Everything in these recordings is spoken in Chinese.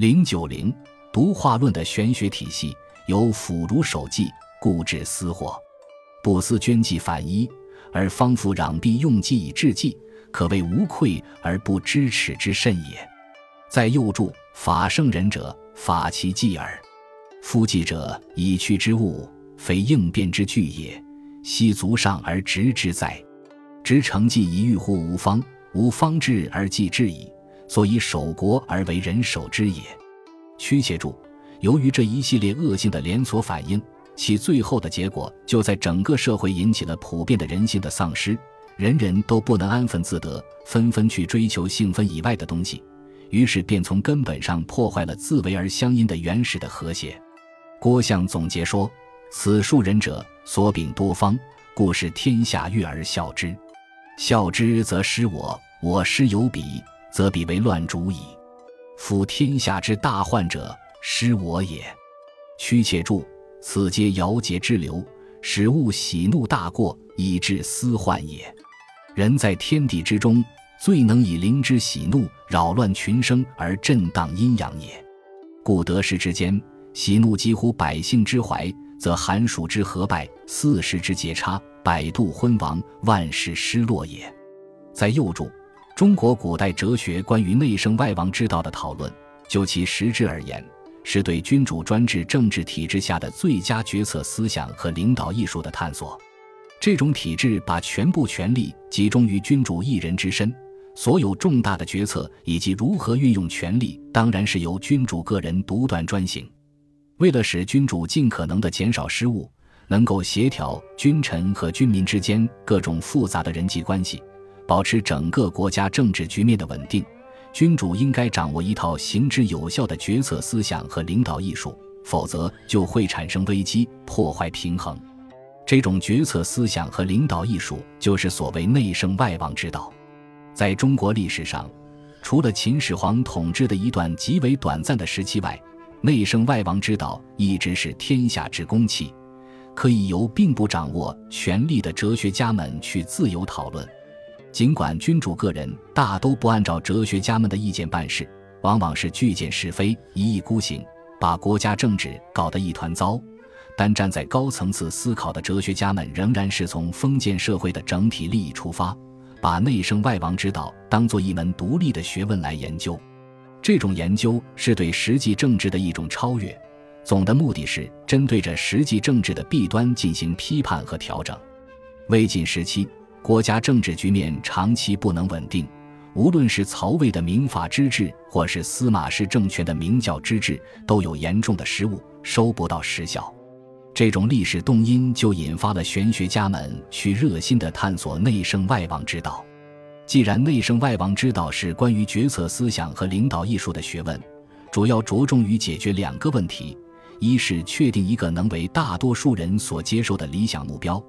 零九零独化论的玄学体系由腐儒守纪，固执私货，不思捐济反一，而方复攘臂用计以治济，可谓无愧而不知耻之甚也。在右注法圣人者，法其纪耳。夫纪者，以去之物，非应变之具也。悉足上而执之在，直成纪以御乎无方，无方治而纪治矣。所以守国而为人守之也。屈且注：由于这一系列恶性的连锁反应，其最后的结果就在整个社会引起了普遍的人性的丧失，人人都不能安分自得，纷纷去追求性分以外的东西，于是便从根本上破坏了自为而相因的原始的和谐。郭象总结说：“此数人者所秉多方，故使天下悦而笑之。笑之则失我，我失有彼。”则彼为乱主矣。夫天下之大患者，失我也。屈且注：此皆尧桀之流，使物喜怒大过，以致私患也。人在天地之中，最能以灵之喜怒扰乱群生而震荡阴阳也。故得失之间，喜怒几乎百姓之怀，则寒暑之合败，四时之节差，百度昏亡，万事失落也。在右注。中国古代哲学关于内圣外王之道的讨论，就其实质而言，是对君主专制政治体制下的最佳决策思想和领导艺术的探索。这种体制把全部权力集中于君主一人之身，所有重大的决策以及如何运用权力，当然是由君主个人独断专行。为了使君主尽可能的减少失误，能够协调君臣和君民之间各种复杂的人际关系。保持整个国家政治局面的稳定，君主应该掌握一套行之有效的决策思想和领导艺术，否则就会产生危机，破坏平衡。这种决策思想和领导艺术就是所谓内圣外王之道。在中国历史上，除了秦始皇统治的一段极为短暂的时期外，内圣外王之道一直是天下之公器，可以由并不掌握权力的哲学家们去自由讨论。尽管君主个人大都不按照哲学家们的意见办事，往往是拒见是非，一意孤行，把国家政治搞得一团糟，但站在高层次思考的哲学家们仍然是从封建社会的整体利益出发，把内圣外王之道当做一门独立的学问来研究。这种研究是对实际政治的一种超越，总的目的是针对着实际政治的弊端进行批判和调整。魏晋时期。国家政治局面长期不能稳定，无论是曹魏的明法之治，或是司马氏政权的明教之治，都有严重的失误，收不到实效。这种历史动因就引发了玄学家们去热心地探索内圣外王之道。既然内圣外王之道是关于决策思想和领导艺术的学问，主要着重于解决两个问题：一是确定一个能为大多数人所接受的理想目标。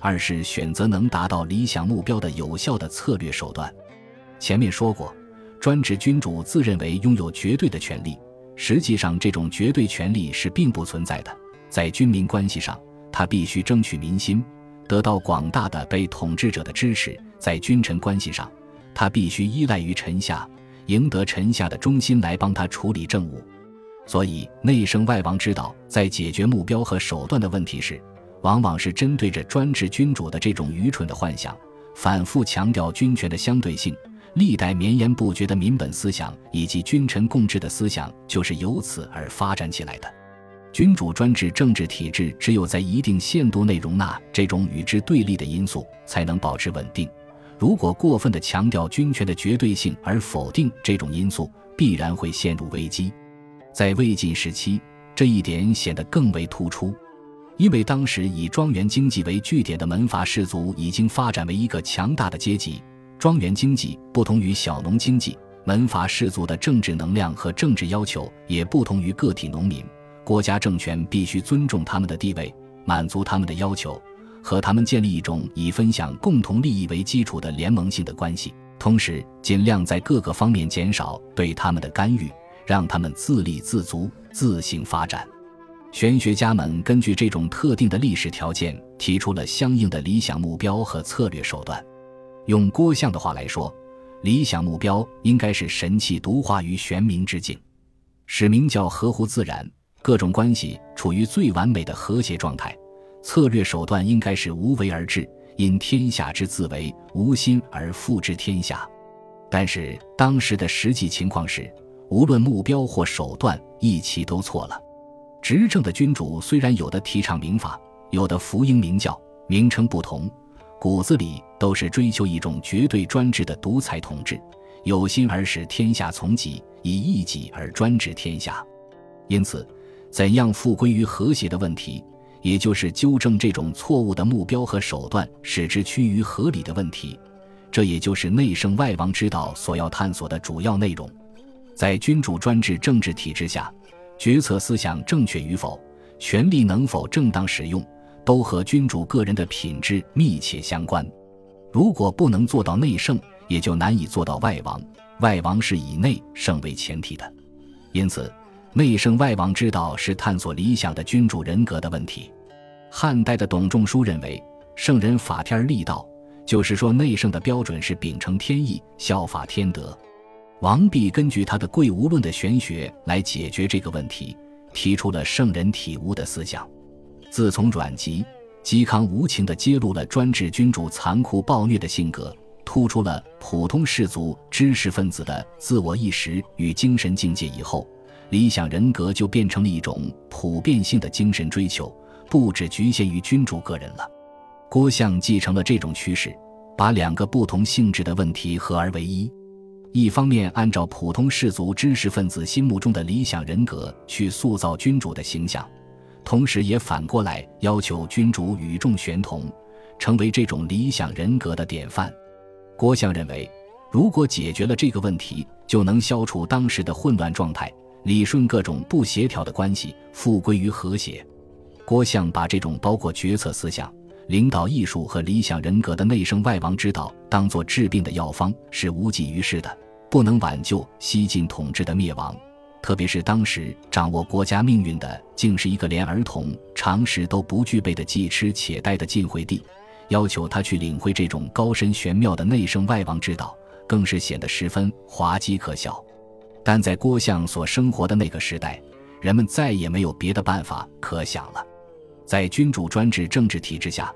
二是选择能达到理想目标的有效的策略手段。前面说过，专制君主自认为拥有绝对的权利，实际上这种绝对权利是并不存在的。在军民关系上，他必须争取民心，得到广大的被统治者的支持；在君臣关系上，他必须依赖于臣下，赢得臣下的忠心来帮他处理政务。所以，内圣外王之道在解决目标和手段的问题时。往往是针对着专制君主的这种愚蠢的幻想，反复强调君权的相对性。历代绵延不绝的民本思想以及君臣共治的思想，就是由此而发展起来的。君主专制政治体制只有在一定限度内容纳这种与之对立的因素，才能保持稳定。如果过分的强调君权的绝对性而否定这种因素，必然会陷入危机。在魏晋时期，这一点显得更为突出。因为当时以庄园经济为据点的门阀士族已经发展为一个强大的阶级。庄园经济不同于小农经济，门阀士族的政治能量和政治要求也不同于个体农民。国家政权必须尊重他们的地位，满足他们的要求，和他们建立一种以分享共同利益为基础的联盟性的关系，同时尽量在各个方面减少对他们的干预，让他们自立自足、自行发展。玄学家们根据这种特定的历史条件，提出了相应的理想目标和策略手段。用郭象的话来说，理想目标应该是神气独化于玄冥之境。使明教合乎自然，各种关系处于最完美的和谐状态。策略手段应该是无为而治，因天下之自为，无心而复之天下。但是当时的实际情况是，无论目标或手段，一齐都错了。执政的君主虽然有的提倡民法，有的福音明教，名称不同，骨子里都是追求一种绝对专制的独裁统治，有心而使天下从己，以一己而专治天下。因此，怎样复归于和谐的问题。也就是纠正这种错误的目标和手段，使之趋于合理的问题，这也就是内圣外王之道所要探索的主要内容。在君主专制政治体制下，决策思想正确与否，权力能否正当使用，都和君主个人的品质密切相关。如果不能做到内圣，也就难以做到外王。外王是以内圣为前提的，因此。内圣外王之道是探索理想的君主人格的问题。汉代的董仲舒认为，圣人法天立道，就是说内圣的标准是秉承天意，效法天德。王弼根据他的《贵无论》的玄学来解决这个问题，提出了圣人体悟的思想。自从阮籍、嵇康无情地揭露了专制君主残酷暴虐的性格，突出了普通士族知识分子的自我意识与精神境界以后。理想人格就变成了一种普遍性的精神追求，不只局限于君主个人了。郭象继承了这种趋势，把两个不同性质的问题合而为一：一方面按照普通士族知识分子心目中的理想人格去塑造君主的形象，同时也反过来要求君主与众悬同，成为这种理想人格的典范。郭象认为，如果解决了这个问题，就能消除当时的混乱状态。理顺各种不协调的关系，复归于和谐。郭象把这种包括决策思想、领导艺术和理想人格的内圣外王之道当作治病的药方，是无济于事的，不能挽救西晋统治的灭亡。特别是当时掌握国家命运的，竟是一个连儿童常识都不具备的既痴且呆的晋惠帝，要求他去领会这种高深玄妙的内圣外王之道，更是显得十分滑稽可笑。但在郭象所生活的那个时代，人们再也没有别的办法可想了。在君主专制政治体制下，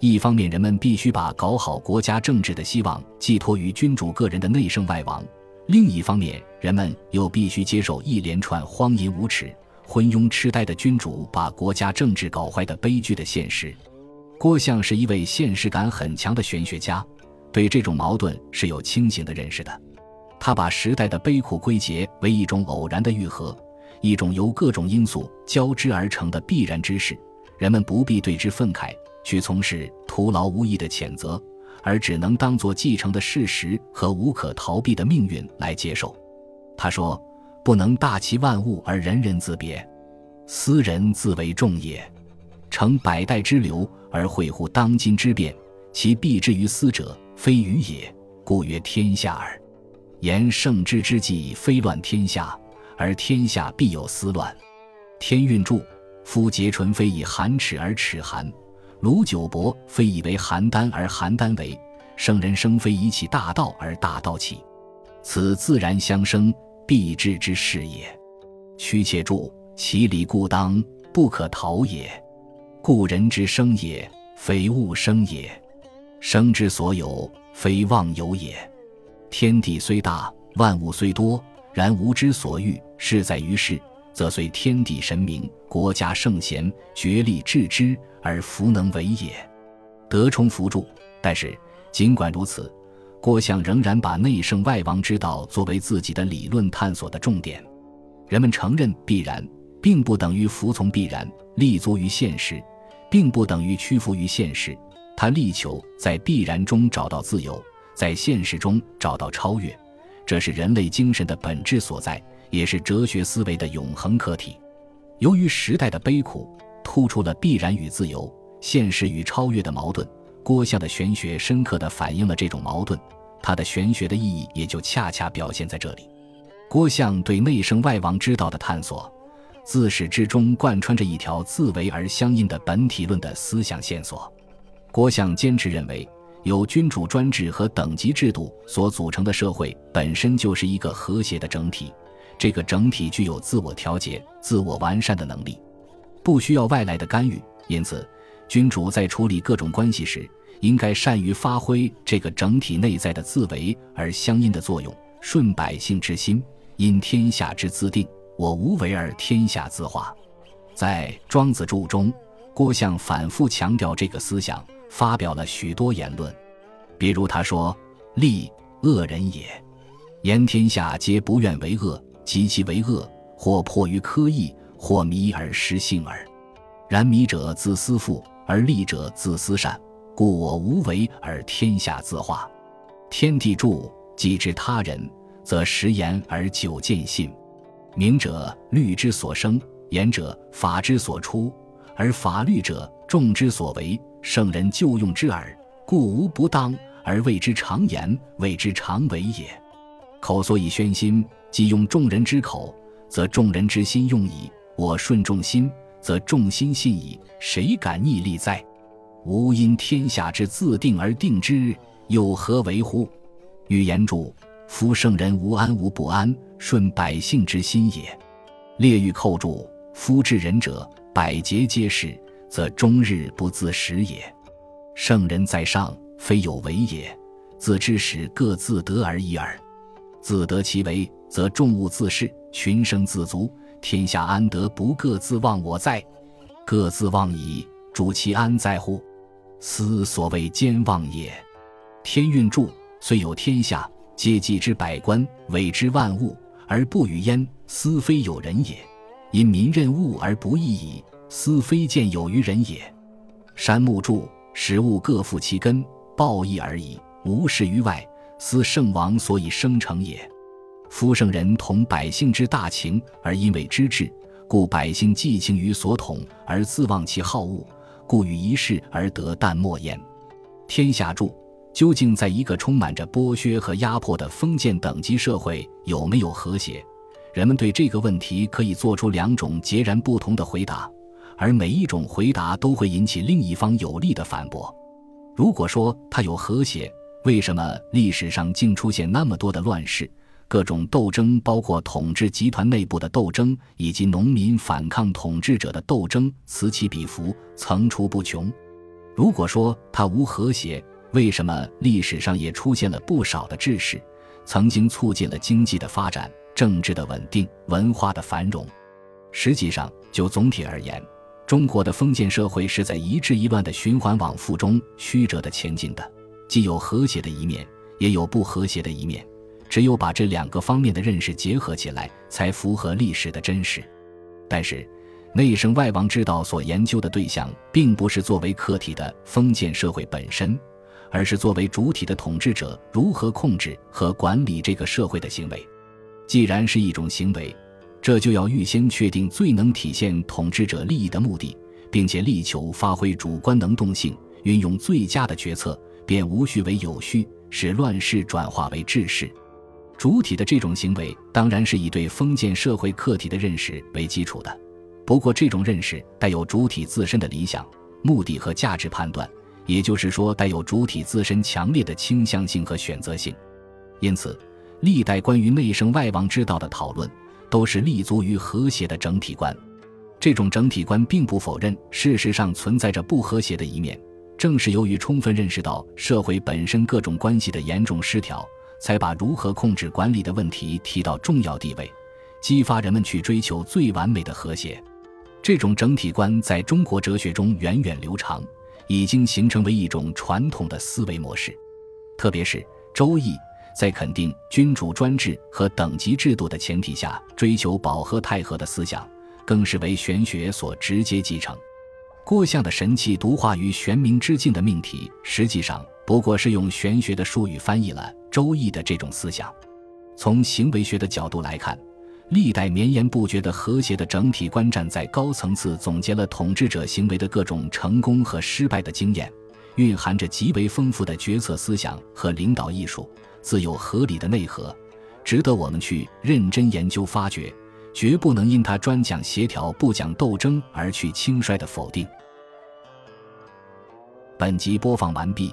一方面人们必须把搞好国家政治的希望寄托于君主个人的内圣外王；另一方面，人们又必须接受一连串荒淫无耻、昏庸痴呆的君主把国家政治搞坏的悲剧的现实。郭象是一位现实感很强的玄学家，对这种矛盾是有清醒的认识的。他把时代的悲苦归结为一种偶然的愈合，一种由各种因素交织而成的必然之事。人们不必对之愤慨，去从事徒劳无益的谴责，而只能当作继承的事实和无可逃避的命运来接受。他说：“不能大其万物而人人自别，斯人自为众也。成百代之流而会乎当今之变，其必之于斯者，非愚也，故曰天下耳。”言圣之之计，非乱天下，而天下必有思乱。天运注：夫桀淳非以寒齿而齿寒，卢九伯非以为邯郸而邯郸为。圣人生非以起大道而大道起，此自然相生，必至之事也。屈且注：其理故当，不可逃也。故人之生也，非物生也；生之所有，非妄有也。天地虽大，万物虽多，然吾之所欲，事在于世，则随天地神明、国家圣贤，决力治之，而弗能为也。德充辅助。但是，尽管如此，郭象仍然把内圣外王之道作为自己的理论探索的重点。人们承认必然，并不等于服从必然；立足于现实，并不等于屈服于现实。他力求在必然中找到自由。在现实中找到超越，这是人类精神的本质所在，也是哲学思维的永恒课题。由于时代的悲苦，突出了必然与自由、现实与超越的矛盾。郭象的玄学深刻地反映了这种矛盾，他的玄学的意义也就恰恰表现在这里。郭象对内圣外王之道的探索，自始至终贯穿着一条自为而相应的本体论的思想线索。郭象坚持认为。由君主专制和等级制度所组成的社会本身就是一个和谐的整体，这个整体具有自我调节、自我完善的能力，不需要外来的干预。因此，君主在处理各种关系时，应该善于发挥这个整体内在的自为而相应的作用，顺百姓之心，因天下之自定。我无为而天下自化。在《庄子注》中，郭象反复强调这个思想，发表了许多言论。比如他说：“利，恶人也。言天下皆不愿为恶，及其为恶，或迫于苛意，或迷而失性耳。然迷者自私富，而利者自私善。故我无为而天下自化。天地助，既知他人，则食言而久见信。明者律之所生，言者法之所出，而法律者众之所为，圣人就用之耳。故无不当。”而谓之常言，谓之常为也。口所以宣心，即用众人之口，则众人之心用矣。我顺众心，则众心信矣。谁敢逆利哉？吾因天下之自定而定之，有何为乎？欲言注：夫圣人无安无不安，顺百姓之心也。列欲寇注：夫治人者，百节皆是，则终日不自食也。圣人在上。非有为也，自知始各自得而已耳。自得其为，则众物自适，群生自足，天下安得不各自忘我哉？各自忘矣，主其安在乎？斯所谓兼忘也。天运注：虽有天下，皆祭之百官，委之万物，而不与焉，斯非有人也。因民任物而不义矣，斯非见有于人也。山木注：使物各负其根。报义而已，无事于外，斯圣王所以生成也。夫圣人同百姓之大情，而因为知治，故百姓寄情于所统，而自忘其好恶，故与一事而得淡漠焉。天下注究竟在一个充满着剥削和压迫的封建等级社会有没有和谐？人们对这个问题可以做出两种截然不同的回答，而每一种回答都会引起另一方有力的反驳。如果说它有和谐，为什么历史上竟出现那么多的乱世？各种斗争，包括统治集团内部的斗争，以及农民反抗统治者的斗争，此起彼伏，层出不穷。如果说它无和谐，为什么历史上也出现了不少的志士，曾经促进了经济的发展、政治的稳定、文化的繁荣？实际上，就总体而言。中国的封建社会是在一治一乱的循环往复中曲折的前进的，既有和谐的一面，也有不和谐的一面。只有把这两个方面的认识结合起来，才符合历史的真实。但是，内圣外王之道所研究的对象，并不是作为客体的封建社会本身，而是作为主体的统治者如何控制和管理这个社会的行为。既然是一种行为。这就要预先确定最能体现统治者利益的目的，并且力求发挥主观能动性，运用最佳的决策，变无序为有序，使乱世转化为治世。主体的这种行为，当然是以对封建社会客体的认识为基础的。不过，这种认识带有主体自身的理想、目的和价值判断，也就是说，带有主体自身强烈的倾向性和选择性。因此，历代关于内圣外王之道的讨论。都是立足于和谐的整体观，这种整体观并不否认事实上存在着不和谐的一面。正是由于充分认识到社会本身各种关系的严重失调，才把如何控制管理的问题提到重要地位，激发人们去追求最完美的和谐。这种整体观在中国哲学中源远流长，已经形成为一种传统的思维模式，特别是《周易》。在肯定君主专制和等级制度的前提下，追求保和泰和的思想，更是为玄学所直接继承。郭象的神器独化于玄冥之境的命题，实际上不过是用玄学的术语翻译了《周易》的这种思想。从行为学的角度来看，历代绵延不绝的和谐的整体观，战在高层次总结了统治者行为的各种成功和失败的经验，蕴含着极为丰富的决策思想和领导艺术。自有合理的内核，值得我们去认真研究发掘，绝不能因他专讲协调不讲斗争而去轻率的否定。本集播放完毕，